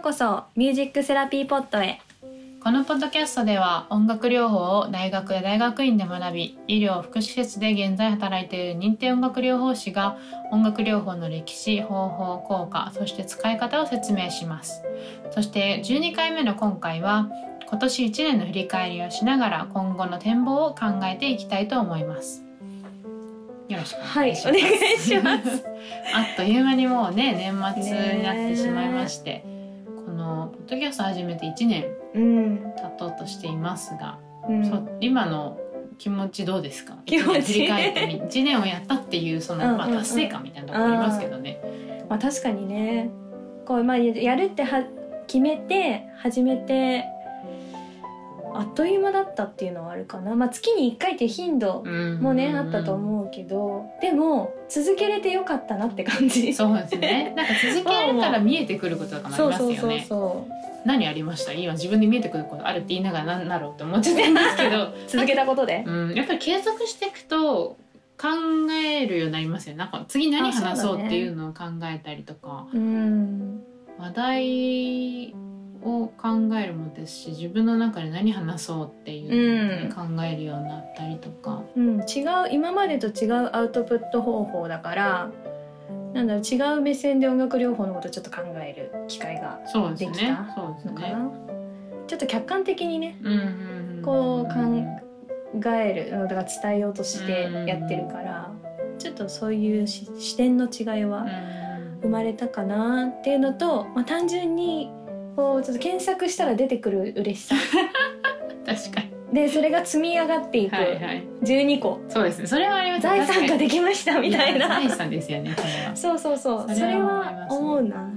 うこそミュージックセラピーポットへ。このポッドキャストでは音楽療法を大学や大学院で学び医療福祉施設で現在働いている認定音楽療法士が音楽療法の歴史方法効果そして使い方を説明します。そして12回目の今回は今年1年の振り返りをしながら今後の展望を考えていきたいと思います。よろしくお願いします、はい あっという間にもうね年末になってしまいまして、このポッドキャスト始めて1年うん、経とうとしていますが、うん。今の気持ちどうですか？気持ち。振り返ってみ 1年をやったっていうその、まあ、達成感みたいなところありますけどね、まあ確かにね。こう、まあ、やるっては決めて始めてあっという間だったっていうのはあるかな、まあ、月に1回っていう頻度もね、あったと思うけどでも続けれてよかったなって感じ。そうですね。なんか続けるから見えてくることとかもありますよそうねそうそ何ありました？今自分で見えてくることあるって言いながら何だろうって思っちゃってるんですけど。う 続けたことで。うん、やっぱり継続していくと考えるようになりますよね。なんか次何話そうっていうのを考えたりとか、うん。話題を考えるもですし自分の中で何話そうっていう考えるようになったりとか、うん、違う今までと違うアウトプット方法だからなんだろう違う目線で音楽療法のことをちょっと考える機会ができたのかな、ちょっと客観的にねうんうんうんこう考えるうんだから伝えようとしてやってるからちょっとそういうし視点の違いは生まれたかなっていうのと、まあ、単純にこうちょっと検索したら出てくる嬉しさ。う ん確かに。でそれが積み上がっていく。はいはい。12個。そうですね。それはあります財産がきできましたみたいな。財産ですよねそれは。そうそうそう。そそれれはは思うな。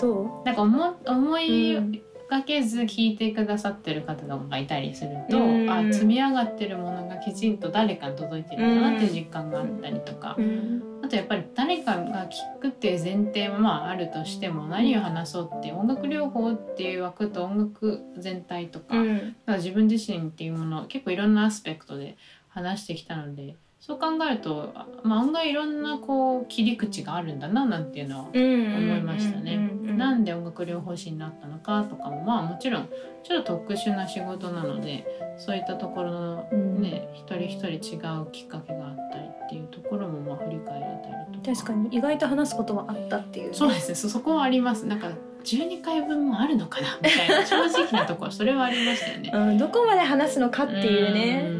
どなんか思思いうんがけず聞いてくださってる方とかがいたりすると、うん。あ積み上がってるものがきちんと誰かに届いてるんだなっていう実感があったりとか、う、うん。あとやっぱり誰かが聞くっていう前提はまああるとしても何を話そうって音楽療法っていう枠と音楽全体とか,、うん。自分自身っていうものを結構いろんなアスペクトで話してきたのでそう考えると、あまあ、案外いろんなこう切り口があるんだななんていうのはうん、思いましたね。なんで音楽療法士になったのかとかもまあもちろんちょっと特殊な仕事なのでそういったところのうん。ね、一人一人違うきっかけがあったりっていうところもまあ振り返れたりとか。確かに意外と話すことはあったっていうね、そうですね。そそこはあります。なんか12回分もあるのかなみたいな正直なところそれはありましたよね。うん、どこまで話すのかっていうね。ねと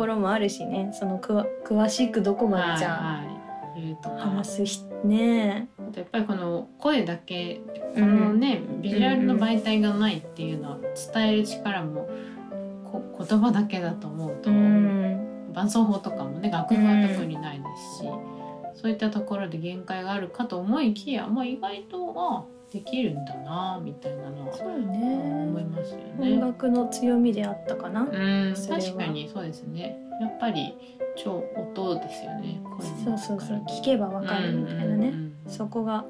ころもあるしね。そのくわ詳しくどこまでじゃあはいはい、とか。話すひね。あとやっぱりこの声だけこのね、ビジュアルの媒体がないっていうのは伝える力もこ言葉だけだと思うと、うん。伴奏法とかもね楽譜は特にないですし、そういったところで限界があるかと思いきや、まあ、意外とあできるんだなみたいなのはそう思いねますよ音ね。楽の強みであったかな、うん。確かにそうですね。やっぱり超音ですよねそうそうそう。力聞けばわかるみたいなね、うんうんうんそこが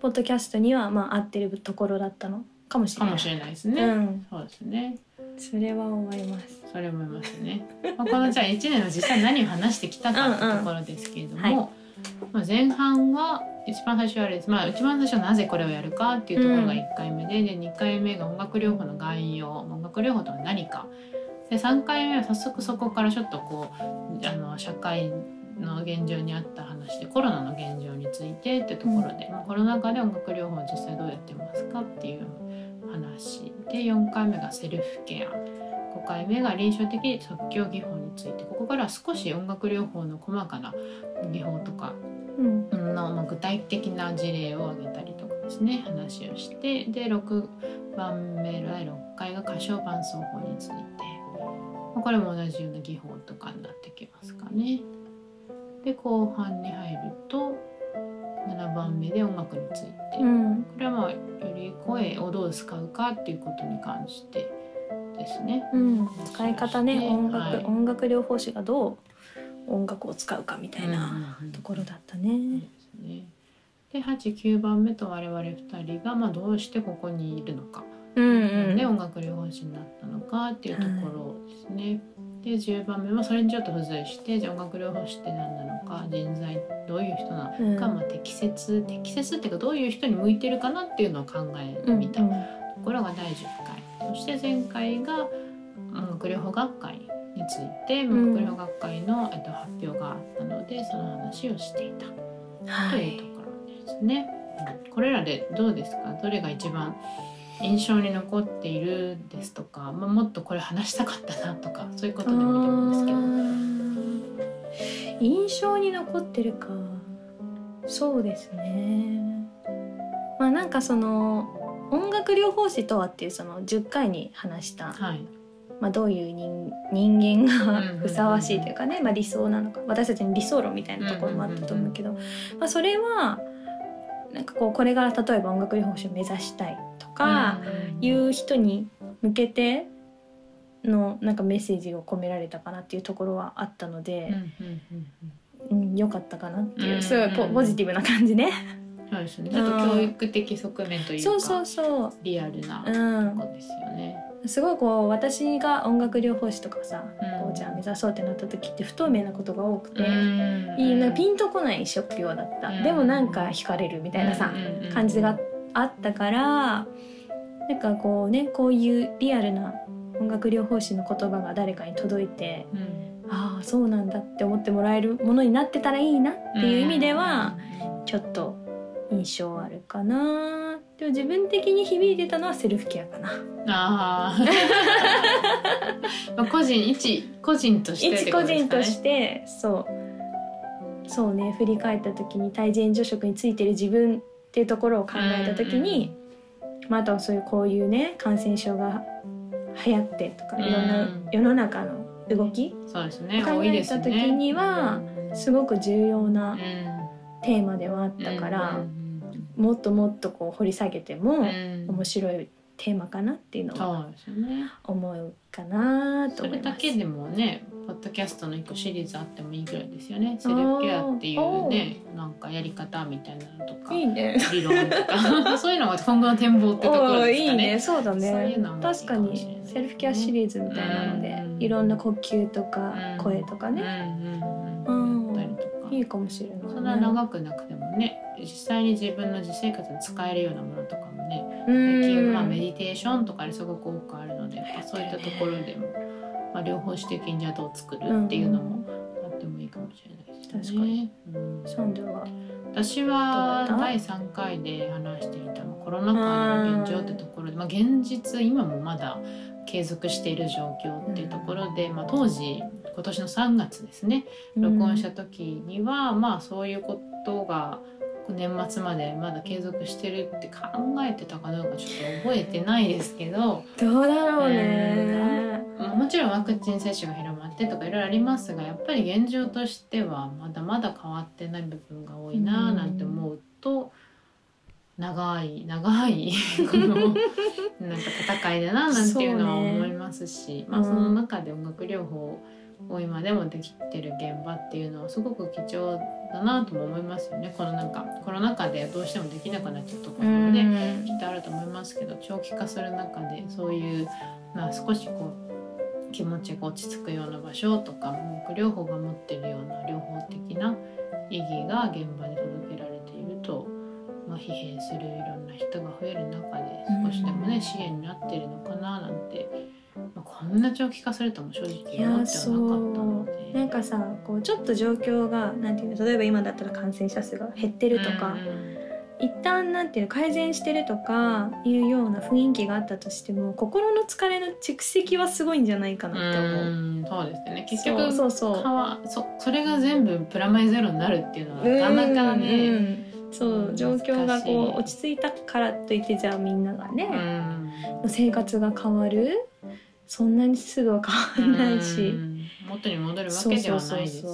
ポッドキャストにはまあ合ってるところだったのかもしれない。かもしれないですね。うん、そうですね。それは思います。それ思いますね。まあ、このじゃあ1年の実際何を話してきたかってところですけれども、うんうん。はい。まあ、前半は一番最初はあれです、まあ、一番最初はなぜこれをやるかっていうところが1回目で,、で2回目が音楽療法の概要音楽療法とは何か。で3回目は早速そこからちょっとこうあの社会の現状にあった話でコロナの現状についてってところで、まあ、コロナ禍で音楽療法を実際どうやってますかっていう話で4回目がセルフケア。5回目が臨床的即興技法についてここからは少し音楽療法の細かな技法とかうん。の、まあ、具体的な事例を挙げたりとかですね。話をして。で6番目第6回が歌唱伴奏法について、まあこれも同じような技法とかになってきますかね。で後半に入ると7番目で音楽について、うん。これはまあより声をどう使うかっていうことに関してですね。うん、使い方ね。音楽、はい。音楽療法士がどう音楽を使うかみたいなうんところだったね。ですね。で89番目と我々2人が、まあ、どうしてここにいるのか、うんなん。でうん音楽療法士になったのかっていうところですね。で10番目はそれにちょっと付随してじゃあ音楽療法士って何なのか人材どういう人なのか、うん。まあ、適切適切っていうかどういう人に向いてるかなっていうのを考えてみたところが第10回。そして前回が音楽療法学会についてん。音楽療法学会の、えっと、発表があったのでその話をしていた。というところですね。うん。これらでどうですか？どれが一番印象に残っているですとか、まあ、もっとこれ話したかったなとかそういうことでもいいと思うんですけど。印象に残ってるか。そうですね。まあなんかその音楽療法士とはっていうその10回に話した、はい、まあ、どういう人人間がうんうんうんうん。ふさわしいというかね、まあ、理想なのか私たちに理想論みたいなところもあったと思うけど、まあ、それはなんかこうこれから例えば音楽療法士を目指したいとかいう人に向けてのなんかメッセージを込められたかなっていうところはあったのうんうんで、うん。かったかなっていう、うんすごいポポジティブな感じね。そうですね。ちょっと教育的側面というかそうそうそう、リアルなうとん、こですよね。すごいこう私が音楽療法士とかさ、うん。こうじゃあ目指そうってなった時って不透明なことが多くて、うん。いいなピンとこない職業だった、うん。でもなんか惹かれるみたいなさ、感じがあったからなんかこうねこういうリアルな音楽療法士の言葉が誰かに届いてうん。ああそうなんだって思ってもらえるものになってたらいいなっていう意味ではちょっと印象あるかなでも自分的に響いてたのはセルフケアかな。あー。まあ個人一個人としてって一個人としてそう。そうね。振り返った時に対人助食についてる自分っていうところを考えた時に、まあ、あとはそういうこういうね感染症が流行ってとかうん。いろんな世の中の動きそうですね。考えた時にはうん。すごく重要なうん。テーマではあったからうんもっともっとこう掘り下げてもうん。面白いテーマかなっていうのは思うかなとそ思います。れだけでもねポッドキャストの一個シリーズあってもいいぐらいですよね。セルフケアっていうねなんかやり方みたいなのとかいいね。理論とか。そういうのが今後の展望ってところですかね。いいね。そうだね。確かにセルフケアシリーズみたいなのでうん。いろんな呼吸とかうん。声とかね。うんうん。うんいいかもしれないね。そんな長くなくてもね実際に自分の実生活に使えるようなものとかもねうん。最近まあメディテーションとかですごく多くあるのでそういったところでも、まあ、両方指的にじゃあどう作るっていうのもあってもいいかもしれないですよね。うん。サンドは。私どうだった？は第3回で話していたまあコロナ禍の現状ってところで、まあ、現実今もまだ継続している状況っていうところで、まあ、当時今年の3月ですね。録音した時には、まあそういうことが年末までまだ継続してるって考えてたかどうかちょっと覚えてないですけど、どうだろうね。まあもちろんワクチン接種が広まってとかいろいろありますがやっぱり現状としてはまだまだ変わってない部分が多いななんて思うと。長い長い このなんか戦いだななんていうのは思いますしまあうんその中で音楽療法を今でもできてる現場っていうのはすごく貴重だなとも思いますよね。このなんかコロナ禍でどうしてもできなくなっちゃうところもね、きっとあると思いますけど長期化する中でそういう、まあ、少しこう気持ちが落ち着くような場所とか音楽療法が持ってるような療法的な意義が現場に届けられていると、まあ、疲弊するいろんな人が増える中で少しでもね、うん。支援になってるのかななんて、まあ、こんな長期化するとも正直い思ってはなかったので。う。なんかさこうちょっと状況がなんていうの例えば今だったら感染者数が減ってるとか、うん一旦なんていうの改善してるとかいうような雰囲気があったとしても心の疲れの蓄積はすごいんじゃないかなって思う。うんそうですよね。結局そうそう。そそそれが全部プラマイゼロになるっていうのはなかなかうんね、うん。そううん状況がこう落ち着いたからといってじゃあみんながうね、ん。生活が変わるそんなにすぐは変わらないし、うん。元に戻るわけではないですし。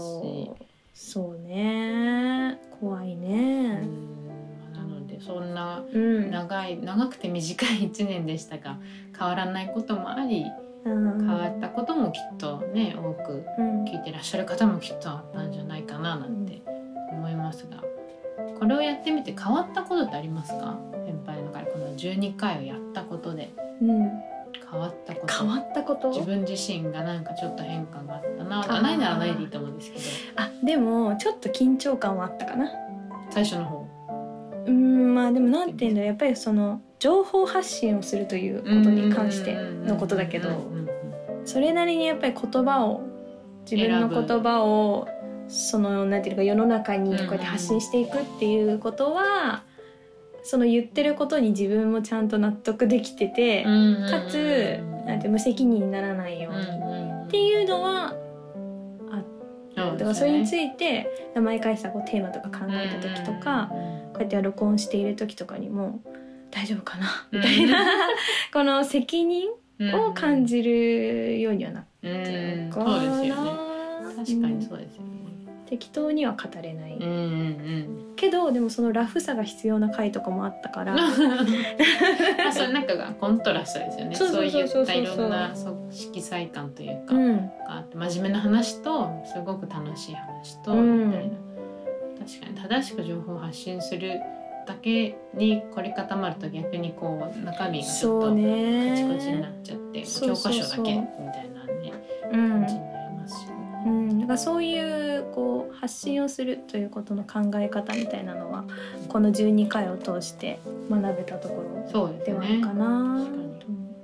そうね。怖いね。うん。なのでそんなうん、長い長くて短い1年でしたが変わらないこともありうん。変わったこともきっとね多くうん。聞いてらっしゃる方もきっとあったんじゃないかななんて思いますが。これをやってみて変わったことってありますか？先輩の中でこの12回をやったことで。うん変わったこと。変わったこと？自分自身がなんかちょっと変化があったな。あないならないでいいと思うんですけど。あでもちょっと緊張感はあったかな。最初の方。うんまあでもなんていうんだやっぱりその情報発信をするということに関してのことだけどそれなりにやっぱり言葉を自分の言葉をそのなんていうか世の中にこうやって発信していくっていうことはその言ってることに自分もちゃんと納得できててうんうんうんかつなんて無責任にならないように。っていうのはだからそれについて名前返したこうテーマとか考えた時とかこうやって録音している時とかにも大丈夫かな？みたいな。この責任を感じるようにはなってうん。るかそうですよね。な。確かにそうですよね適当には語れない、うんうんけどでもそのラフさが必要な回とかもあったから。う んあそうなんかがコントラストですよね。そうそうそうそうそう。いったいろんな色彩感というか、うん。真面目な話とすごく楽しい話と、うん。みたいな。確かに正しく情報を発信するだけに凝り固まると逆にこう中身がちょっとカね。チコチになっちゃって、そうそうそう。教科書だけみたいなねうん。感じになりますしね。うん、だからそういうこう発信をするということの考え方みたいなのはこの12回を通して学べたところそうではあるねかな確かに。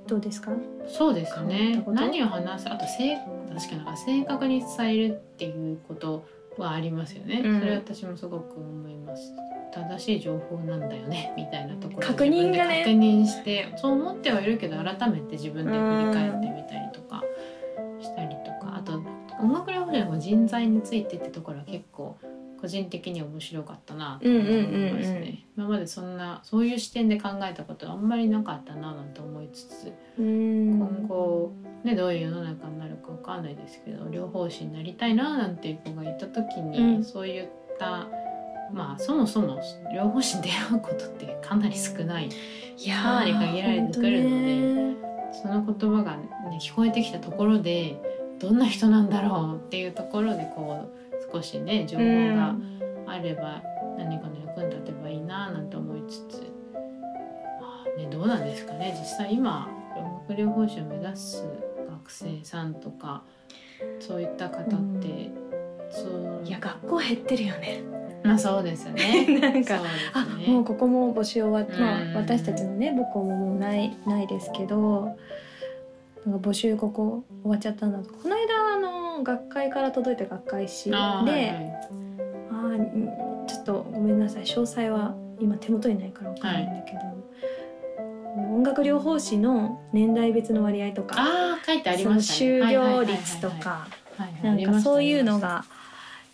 どうですか？そうですね何を話す？あと正確かになんか正確に伝えるっていうことはありますよね、うん。それは私もすごく思います。正しい情報なんだよねみたいなところを確認がね。確認してそう思ってはいるけど改めて自分で振り返ってみたりとかしたりとかあと音楽療法士の人材についてってところは結構個人的に面白かったなと思いますね、今までそんなそういう視点で考えたことはあんまりなかったななんて思いつつうん。今後、ね、どういう世の中になるかわかんないですけど療法士になりたいななんていう子がいた時に、うん。そういったまあそもそも療法士に出会うことってかなり少ない。いやかなり限られてくるのででその言葉が、ね、聞こえてきたところでどんな人なんだろうっていうところでこう少しね情報があれば何かの役に立てばいいななんて思いつつ、まあね、どうなんですかね。実際今音楽療法士を目指す学生さんとかそういった方って、そう。いや学校減ってるよね。まあそうですよね。なんかそうあもうここも募集終わって、まうん。あ、私たちのね母校ももうないないですけどなんか募集ここ終わっちゃったんだとこの間あの学会から届いた学会誌であ、はいはい。ーちょっとごめんなさい詳細は今手元にないからわかんないんだけど、音楽療法士の年代別の割合とかああ書いてありましたね。就業率とかはいはいはいなんはいはい。かそういうのが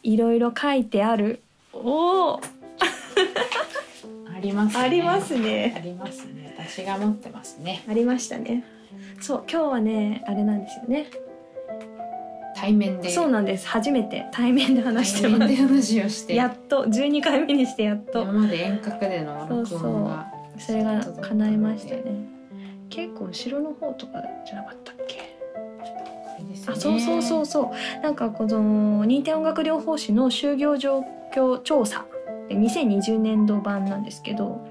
いろいろ書いてある。おー。ありますね。ありますあねりますね。私が持ってますね。ありましたねそう今日はねあれなんですよね。対面で。そうなんです。初めて。対面で話してま対面です話をして。やっと。12回目にしてやっと。今まで遠隔での録音が。それが叶いましたね。結構後ろの方とかじゃなかったっけ？ね。あそうそうそうそう。なんかこの認定音楽療法士の就業状況調査。で2020年度版なんですけど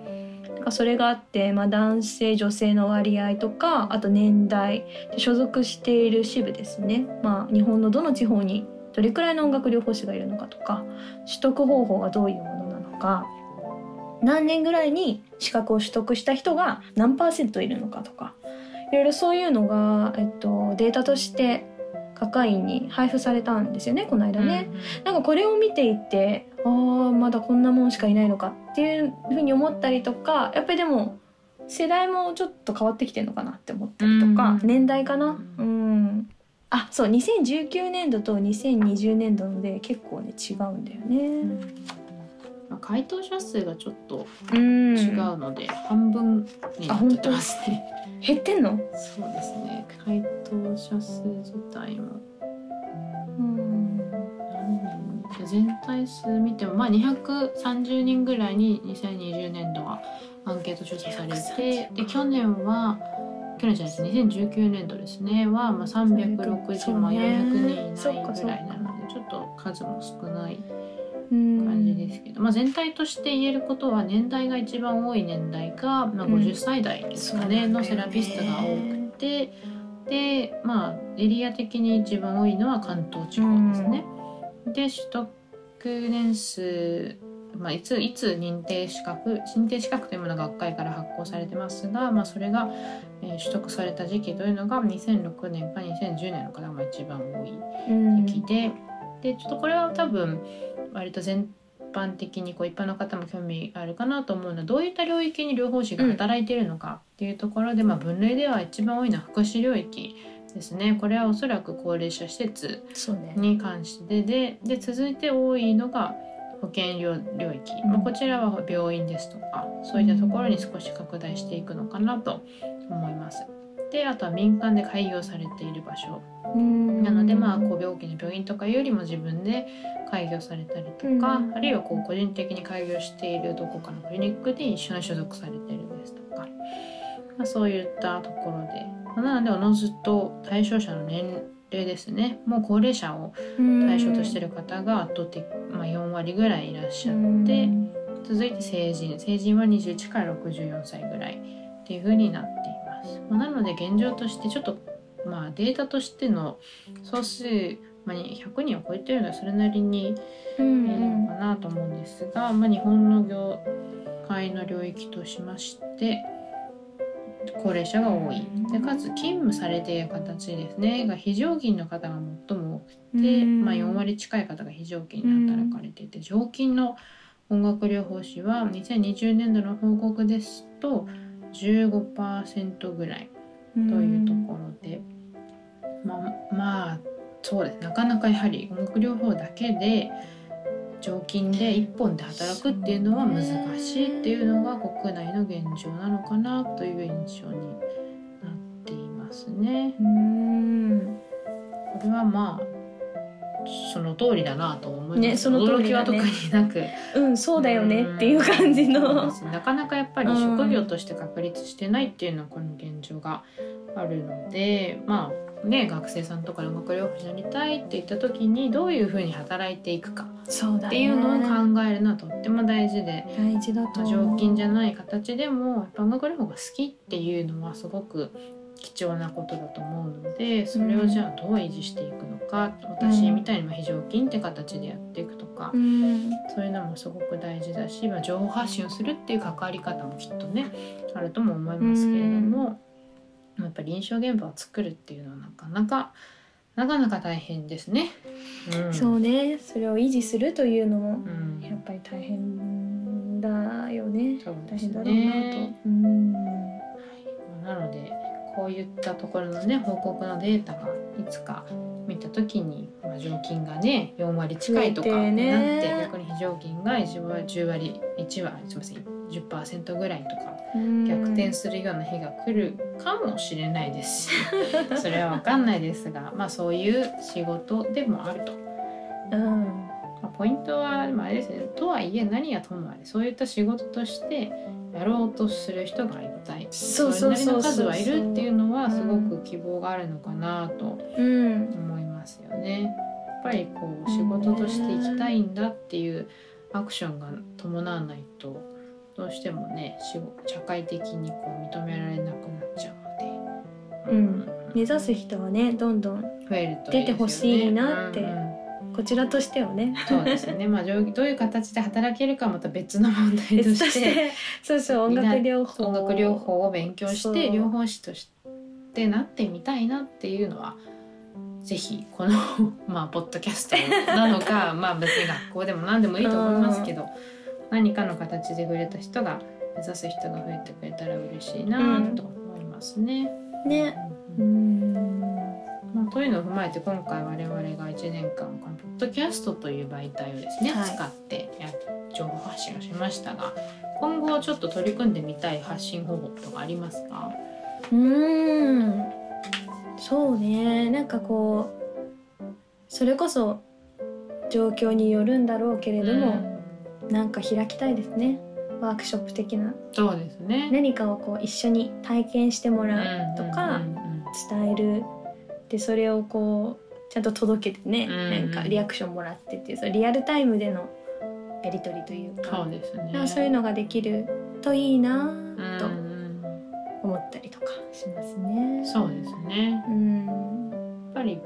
それがあって、まあ、男性女性の割合とかあと年代所属している支部ですね、まあ、日本のどの地方にどれくらいの音楽療法士がいるのかとか取得方法はどういうものなのか何年ぐらいに資格を取得した人が何パーセントいるのかとかいろいろそういうのが、えっと、データとして学会員に配布されたんですよねこの間ね。なんかこれを見ていてあーまだこんなもんしかいないのかっていうふうに思ったりとかやっぱりでも世代もちょっと変わってきてるのかなって思ったりとか、うん。年代かな？うん。あそう2019年度と2020年度ので結構ね違うんだようん。ね。まあ回答者数がちょっとうん。違うので、半分になってますね。減ってんの？そうですね。回答者数自体も。うん。何人全体数見てもまあ230人ぐらいに2020年度はアンケート調査されてで去年は去年じゃないです。2019年度ですね。はまあ360まあそうね400人そっかいないぐらいなのでちょっと数も少ない。うん感じですけど、まあ、全体として言えることは年代が一番多い年代が、まあ、うん。50歳代ですかね、のセラピストが多くて。でまあエリア的に一番多いのは関東地方ですね。で取得年数まあ、いついつ認定資格認定資格というものが学会から発行されてますが、まあ、それが、えー、取得された時期というのが2006年か2010年の方が一番多い時期で、うん、でちょっとこれは多分割と全般的にこう一般の方も興味あるかなと思うのはどういった領域に療法士が働いているのかっていうところで、うん、まあ、分類では一番多いのは福祉領域ですね。これはおそらく高齢者施設に関してで,、で続いて多いのが保険領域、まあ、こちらは病院ですとかそういったところに少し拡大していくのかなと思います。であとは民間で開業されている場所。なのでまあこう病気の病院とかよりも自分で開業されたりとか、あるいはこう個人的に開業しているどこかのクリニックで一緒に所属されているですとか、まあ、そういったところで、まあ、なのでおのずと対象者の年齢ですね。もう高齢者を対象としてる方が圧倒的、まあ、4割ぐらいいらっしゃって続いて成人。成人は21から64歳ぐらいっていう風になっていまなので現状としてちょっとまあデータとしての総数、まあ、100人を超えてるのはそれなりにいるのかなと思うんですが、まあ、日本の業界の領域としまして高齢者が多い。でかつ勤務されている形ですね。が非常勤の方が最も多くて、まあ、4割近い方が非常勤で働かれていて常勤の音楽療法士は2020年度の報告ですと15%ぐらいというところで、まあまあそうです。なかなかやはり音楽療法だけで常勤で1本で働くっていうのは難しいっていうのが国内の現状なのかなという印象になっていますね。うん。これはまあその通りだなと思います、ね、その通り、ね、驚きは特になく。うんそうだよねっていう感じの。なかなかやっぱり職業として確立してないっていうのはこの現状があるのでまあね、学生さんとか音楽療法士になりたいって言った時にどういうふうに働いていくかっていうのを考えるのはとっても大事で。大事だと常勤じゃない形でも音楽療法が好きっていうのはすごく貴重なことだと思うのでそれをじゃあどう維持していくのか、うん、私みたいに非常勤って形でやっていくとか、うん、そういうのもすごく大事だし、まあ、情報発信をするっていう関わり方もきっとねあるとも思いますけれども。うんやっぱり臨床現場を作るっていうのはなかなかなかなか大変ですね。うん、そうねそれを維持するというのもやっぱり大変だよね大変だろうなと。うん、なのでこういったところのね報告のデータがいつか見た時に、まあ、常勤がね4割近いとかになって、ね、逆に非常勤が1割10割1割すみません10%ぐらいとか逆転するような日が来るかもしれないですし それは分かんないですがまあそういう仕事でもあると。うんまあ、ポイントは、まあ、あれですねとはいえ何やともあれそういった仕事としてやろうとする人がいっぱいそれなりの数はいるっていうのはすごく希望があるのかなと思いますよね。やっぱりこう仕事としていきたいんだっていうアクションが伴わないとどうしてもね社会的にこう認められなくなっちゃうので、うん、目指す人はねどんどん増えると、出てほしいなって、こちらとしてはねそうですねまあどういう形で働けるかまた別の問題として そうそう音楽療法音楽療法を勉強して療法士としてなってみたいなっていうのはぜひこの まあポッドキャストなのか まあ別に学校でも何でもいいと思いますけど。何かの形で触れた人が目指す人が増えてくれたら嬉しいなと思いますね。うん、ね。うん。まあ、というのを踏まえて今回我々が1年間このポッドキャストという媒体をですね、はい、使ってや情報発信をしましたが今後ちょっと取り組んでみたい発信方法とかありますか？うん。そうね。なんかこうそれこそ状況によるんだろうけれども、なんか開きたいですね。ワークショップ的な。そうですね。何かをこう一緒に体験してもらうとか、伝えるでそれをこうちゃんと届けてね、うんうん、なんかリアクションもらってっていうそリアルタイムでのやり取りというか。そうですね。そういうのができるといいなと思ったりとかしますね。そうですね、うん、やっぱり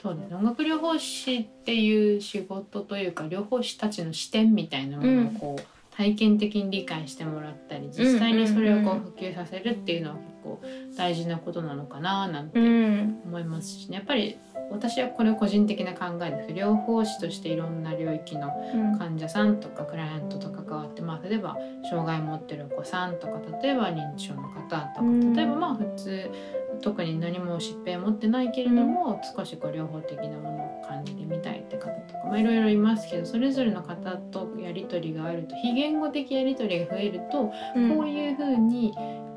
そうです音楽療法士っていう仕事というか療法士たちの視点みたいなものをこう、うん体験的に理解してもらったり実際にそれをこう普及させるっていうのは結構大事なことなのかななんて思いますしね。やっぱり私はこれ個人的な考えです。療法士としていろんな領域の患者さんとかクライアントと関わって、まあ、例えば障害を持ってるお子さんとか例えば認知症の方とか例えばまあ普通特に何も疾病を持ってないけれども、少しこう療法的なものを感じてみたいって方とか、まあ、いろいろいますけどそれぞれの方とやり取りがあると非言語的やり取りが増えると、こういうふうに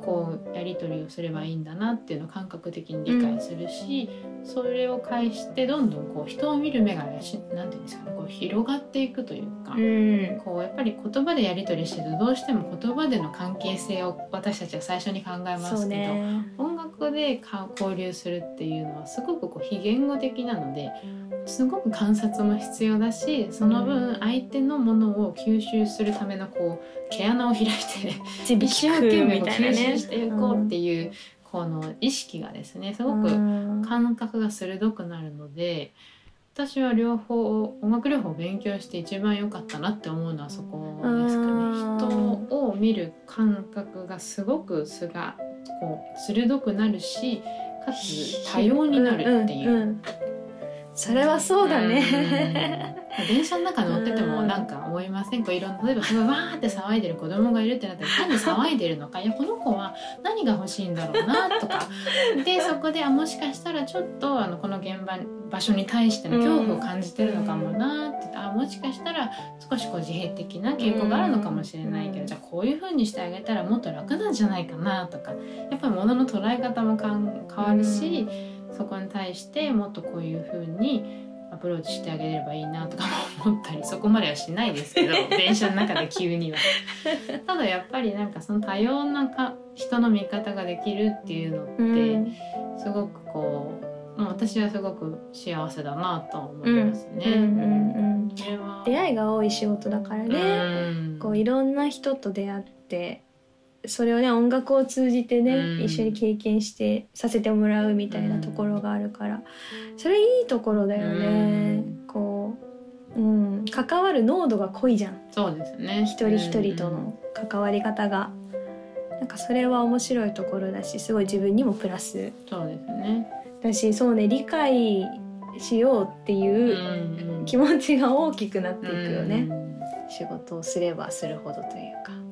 こうやり取りをすればいいんだなっていうのを感覚的に理解するし、それを介してどんどんこう人を見る目が何て言うんですかねこう広がっていくというか、うん、こうやっぱり言葉でやり取りしてるとどうしても言葉での関係性を私たちは最初に考えますけど、音楽で交流するっていうのはすごくこう非言語的なのですごく観察も必要だしその分相手のものを吸収するためのこう毛穴を開いて一生懸命吸収していこうっていう、この意識がですねすごく感覚が鋭くなるので。私は両方音楽療法を勉強して一番良かったなって思うのはそこですかね。人を見る感覚がすごくすがこう鋭くなるしかつ多様になるっていう、うんうん、それはそうだね、電車の中乗っててもなんか思いませんこういろんな例えばわーって騒いでる子供がいるってなったら何騒いでるのか？いやこの子は何が欲しいんだろうなとか。でそこであもしかしたらちょっとあのこの現場場所に対しての恐怖を感じてるのかもなって。あもしかしたら少しこう自閉的な傾向があるのかもしれないけどじゃあこういうふうにしてあげたらもっと楽なんじゃないかなとか。やっぱり物の捉え方も変わるし。そこに対してもっとこういうふうにアプローチしてあげればいいなとかも 思ったりそこまではしないですけど 電車の中で急には。ただやっぱりなんかその多様なか人の見方ができるっていうのって、すごくこう、まあ、私はすごく幸せだなと思いますね。出会いが多い仕事だからね、こういろんな人と出会ってそれをね音楽を通じてね、うん、一緒に経験してさせてもらうみたいなところがあるから、それいいところだよね、うん、こう、うん、関わる濃度が濃いじゃん。そうですね。一人一人との関わり方が、うん、なんかそれは面白いところだしすごい自分にもプラス。そうですね。だしそうね理解しようっていう気持ちが大きくなっていくよね、仕事をすればするほどというか。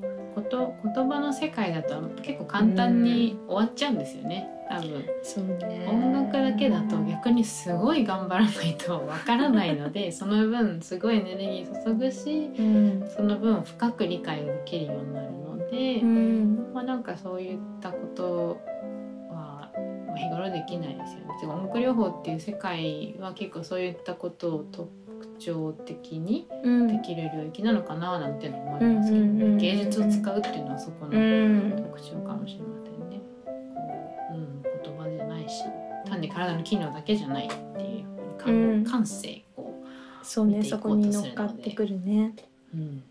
こと言葉の世界だと結構簡単に終わっちゃうんですよね、多分。そうね。音楽だけだと逆にすごい頑張らないとわからないので その分すごいエネルギー注ぐし、うん、その分深く理解できるようになるので、うん、まあなんかそういったことは、まあ、日頃できないですよね。音楽療法っていう世界は結構そういったことをと徴的にできる領域なのかななんて思いますけど、ね、芸術を使うっていうのはそこの特徴かもしれませんね。こううん、言葉じゃないし単に体の機能だけじゃないっていう感,、感性をそうねそこに乗っかってくるね。うん、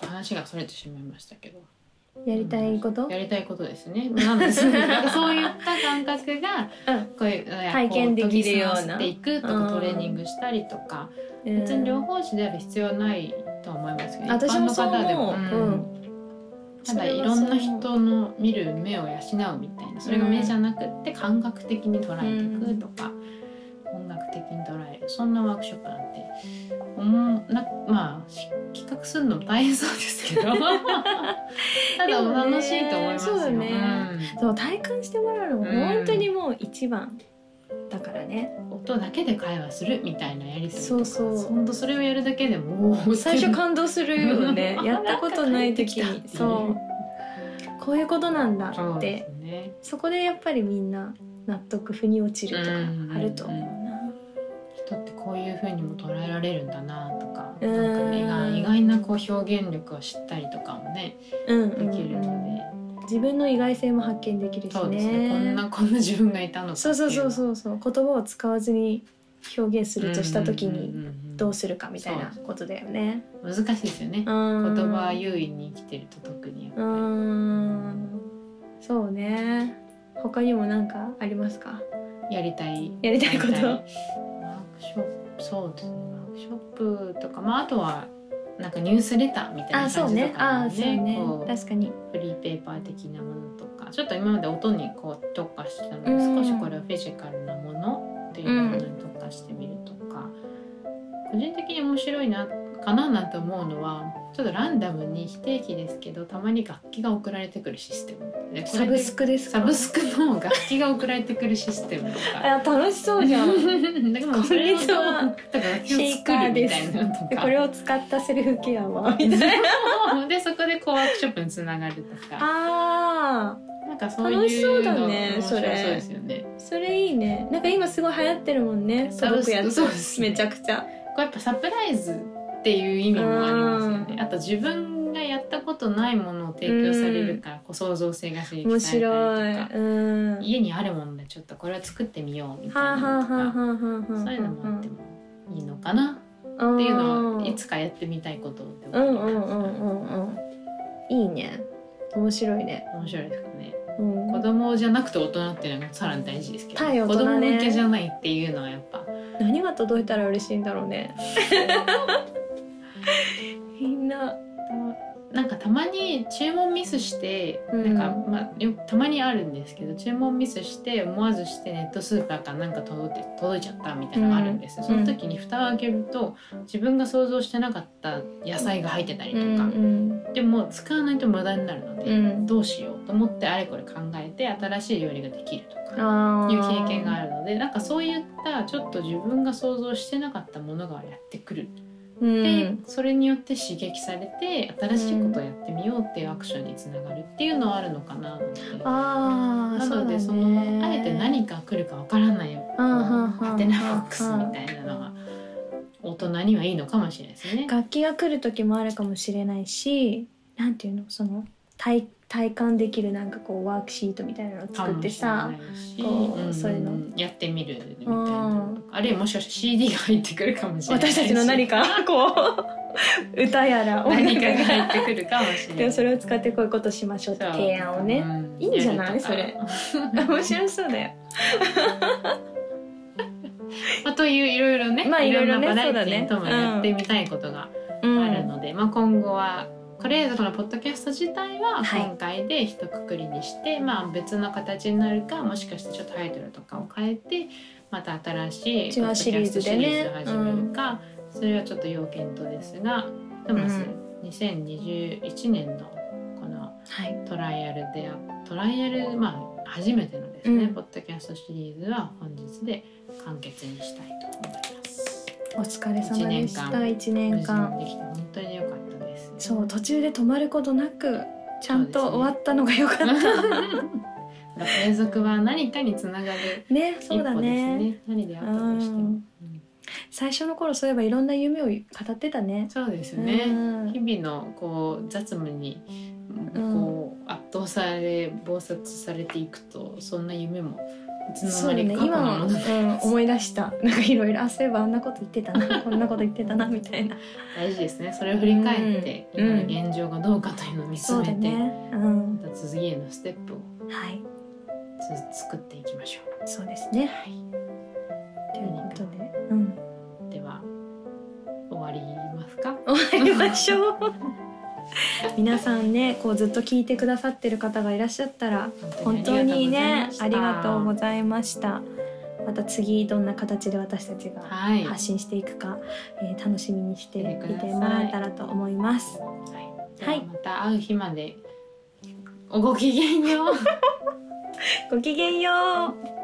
話がそれてしまいましたけど。やりたいこと、やりたいことですね。なのでそういった感覚が、こういう体験できるような。ていくとか、トレーニングしたりとか、別に療法士である必要はないと思いますけど、私もそう思う、うん。ただいろんな人の見る目を養うみたいなそれが目じゃなくって感覚的に捉えていくとか、音楽的に捉える。そんなワークショップなんて思う。なまあ企画するのも大変そうですけど。ただ楽しいと思いますよ、ね、そうね、うん、そう体感してもらうのも本当にもう一番、だからね。音だけで会話するみたいなやりとか。そうそう。本当それをやるだけでも最初感動するよね。やったことない時に。そう。こういうことなんだって、ね、そこでやっぱりみんな納得腑に落ちるとかあると思うな、人ってこういうふうにも捉えられるんだなとか。なんか意外なこう表現力を知ったりとかもね、うん、できるので。自分の意外性も発見できるしね、ね、こんなこんな自分がいたのそうそうそうそうそう。言葉を使わずに表現するとした時にどうするかみたいなことだよね、難しいですよね。言葉は優位に生きてると特にやっぱり。そうね。他にも何かありますか？やりたい。やりたいこと。ワークショップ。そうですね。ワークショップとか。まああとはなんかニュースレターみたいな感じとねあかそうね。こう確かに。フリーペーパー的なものとかちょっと今まで音にこう特化してたので、うん。少しこれをフィジカルなものっていうものに特化してみるとか、個人的に面白いなかななんて思うのはちょっとランダムに非定期ですけどたまに楽器が送られてくるシステムサブスクですか？サブスクの楽器が送られてくるシステムとか。あ楽しそうじゃん。だからそれをだから楽器を作るみたいなのとか。でこれを使ったセルフケアは。みたいなでそこでこうワークショップにつながるとか。あなんかそういうの楽しそうだねそれ。そうですよね。ーそれいいね。なんか今すごい流行ってるもんねサブスクやつね。めちゃくちゃ。こうやっぱサプライズっていう意味もありますよね。あと自分がやったことないものを提供されるからこう創造性が刺激面されたりとか。白い。うん。家にあるものでちょっとこれを作ってみようみたいな。のとかそういうのもあってもいいのかな。っっていうのをいつかやってみたいことって思ってうんうんうんますうんうん。いいね。面白いね、面白い。ですかねうん、子供じゃなくて大人っていうのがさらに大事ですけど、対大子人ね。供向けじゃないっていうのはやっぱ何が届いたら嬉しいんだろうね。みんななんかたまに注文ミスして、うん。なんか、まあ、よたまにあるんですけど注文ミスして思わずしてネットスーパーからなんか届いて届いちゃったみたいなのがあるんですよ、うん。その時に蓋を開けると自分が想像してなかった野菜が入ってたりとか、うんでも使わないと無駄になるので、うん。どうしようと思ってあれこれ考えて新しい料理ができるとか。いう経験があるのでなんかそういったちょっと自分が想像してなかったものがやってくる、うんでそれによって刺激されて新しいことをやってみようっていうアクションにつながるっていうのはあるのかなので。あーなのでそ,、ねのあえて何が来るかわからないハテナボックスみたいなのは大人にはいいのかもしれないですね。楽器が来る時もあるかもしれないしなんていうのその体体感できるなんかこうワークシートみたいなのを作ってさこないしうそういうの。やってみるみたいなあるいはもしかして CD が入ってくるかもしれない。し私たちの何か こう歌やら音何かが入ってくるかもしれない。でもそれを使ってこういうことしましょうって提案をね。うんいいんじゃない？それ。面白そうだよ。まあ、といういろいろね、まあいろいろねバラエティーともやってみたいことがうんあるので、まあ、今後はとりあえずこのポッドキャスト自体ははい。今回で一括りにして、まあ、別の形になるかもしかしてちょっとタイトルとかを変えてまた新しい違うシリーズでねポッドキャストシリーズを始めるか、それはちょっと要検討ですがでも、うん。2021年のこのはい。トライアルでトライアルまあ初めてのですね、うん。ポッドキャストシリーズは本日で完結にしたいと思います。お疲れ様でした。一無年間そう途中で止まることなくちゃんと終わったのが良かった。継続は何かにつながるね一そうだ歩ですね。ね。何であったとしても。最初の頃そういえばいろんな夢を語ってたね。そうですよね。うん。日々のこう雑務にこう圧倒され暴殺されていくとそんな夢もそうだね。今、ものでうん、思い出した。なんかいろいろあそういえばあんなこと言ってたな。こんなこと言ってたなみたいな。大事ですね。それを振り返ってうん。今の現状がどうかというのを見つめて、だね。うん。また次へのステップをはい。つ作っていきましょう。そうですね。はい。ということでうん。では終わりますか？終わりましょう皆さんねこうずっと聞いてくださってる方がいらっしゃったら本当にねありがとうごいざいましたまた次どんな形で私たちがはい。発信していくか、えー楽しみにしていしてもらえたらと思いますはい。はいまた会う日まで。おごきげんよう。ごきげんよう